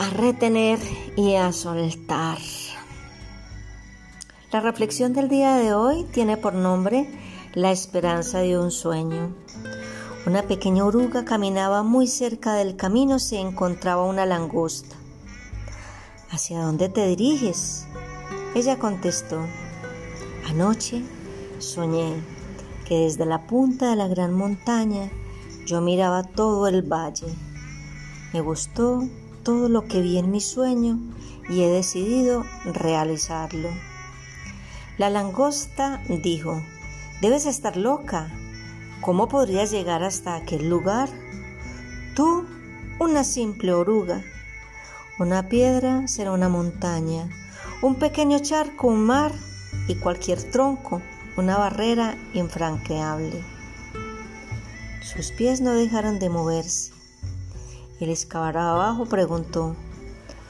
a retener y a soltar. La reflexión del día de hoy tiene por nombre La esperanza de un sueño. Una pequeña oruga caminaba muy cerca del camino, se encontraba una langosta. ¿Hacia dónde te diriges? Ella contestó, anoche soñé que desde la punta de la gran montaña yo miraba todo el valle. Me gustó todo lo que vi en mi sueño y he decidido realizarlo. La langosta dijo, debes estar loca. ¿Cómo podrías llegar hasta aquel lugar? Tú, una simple oruga. Una piedra será una montaña, un pequeño charco, un mar y cualquier tronco, una barrera infranqueable. Sus pies no dejaron de moverse. El abajo preguntó,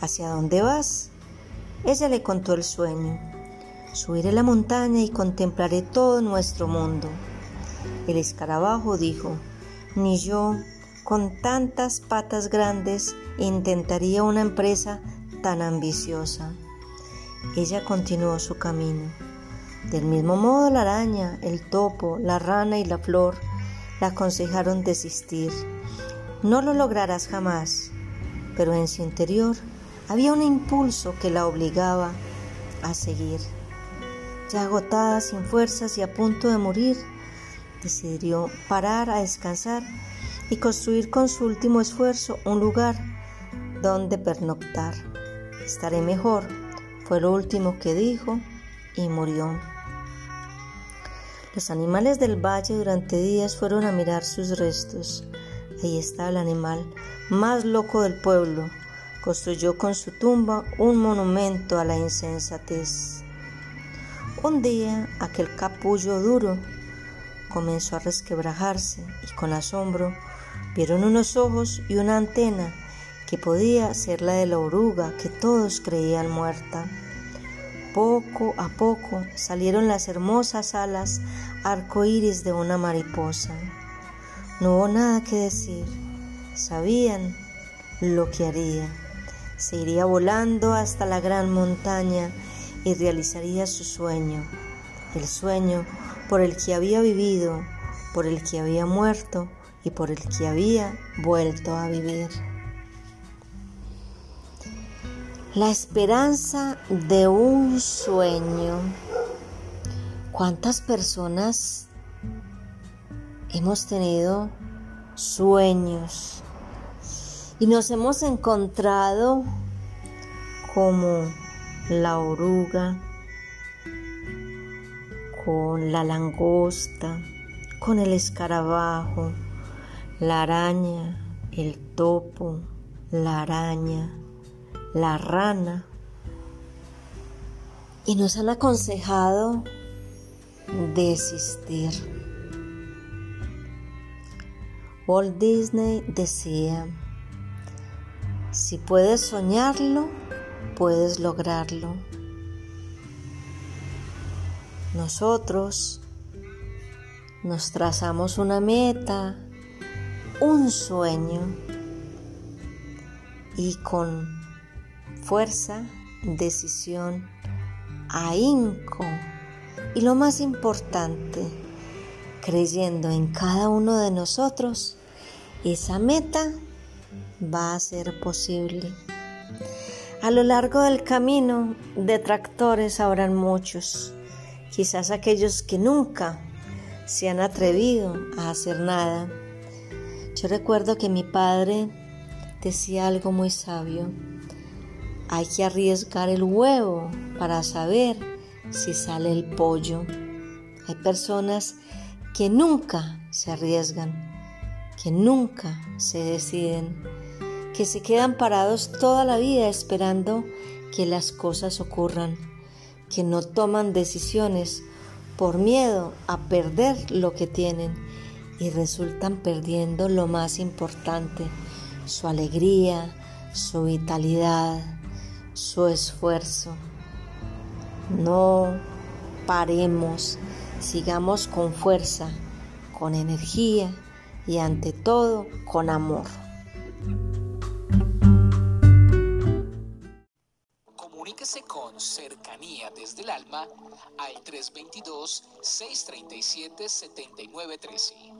¿Hacia dónde vas? Ella le contó el sueño. Subiré la montaña y contemplaré todo nuestro mundo. El escarabajo dijo, ni yo, con tantas patas grandes, intentaría una empresa tan ambiciosa. Ella continuó su camino. Del mismo modo la araña, el topo, la rana y la flor le aconsejaron desistir. No lo lograrás jamás, pero en su interior había un impulso que la obligaba a seguir. Ya agotada, sin fuerzas y a punto de morir, decidió parar a descansar y construir con su último esfuerzo un lugar donde pernoctar. Estaré mejor, fue lo último que dijo y murió. Los animales del valle durante días fueron a mirar sus restos. Ahí está el animal más loco del pueblo. Construyó con su tumba un monumento a la insensatez. Un día aquel capullo duro comenzó a resquebrajarse y con asombro vieron unos ojos y una antena que podía ser la de la oruga que todos creían muerta. Poco a poco salieron las hermosas alas arcoíris de una mariposa. No hubo nada que decir. Sabían lo que haría. Se iría volando hasta la gran montaña y realizaría su sueño, el sueño por el que había vivido, por el que había muerto y por el que había vuelto a vivir. La esperanza de un sueño. ¿Cuántas personas hemos tenido sueños y nos hemos encontrado como la oruga, con la langosta, con el escarabajo, la araña, el topo, la araña, la rana y nos han aconsejado desistir. Walt Disney decía, si puedes soñarlo, puedes lograrlo. Nosotros nos trazamos una meta, un sueño y con fuerza, decisión, ahínco y lo más importante, creyendo en cada uno de nosotros, esa meta va a ser posible. A lo largo del camino, detractores habrán muchos, quizás aquellos que nunca se han atrevido a hacer nada. Yo recuerdo que mi padre decía algo muy sabio. Hay que arriesgar el huevo para saber si sale el pollo. Hay personas que nunca se arriesgan, que nunca se deciden, que se quedan parados toda la vida esperando que las cosas ocurran, que no toman decisiones por miedo a perder lo que tienen y resultan perdiendo lo más importante, su alegría, su vitalidad, su esfuerzo. No paremos, sigamos con fuerza, con energía y ante todo con amor. Comuníquese con cercanía desde el alma al 322-637-7913.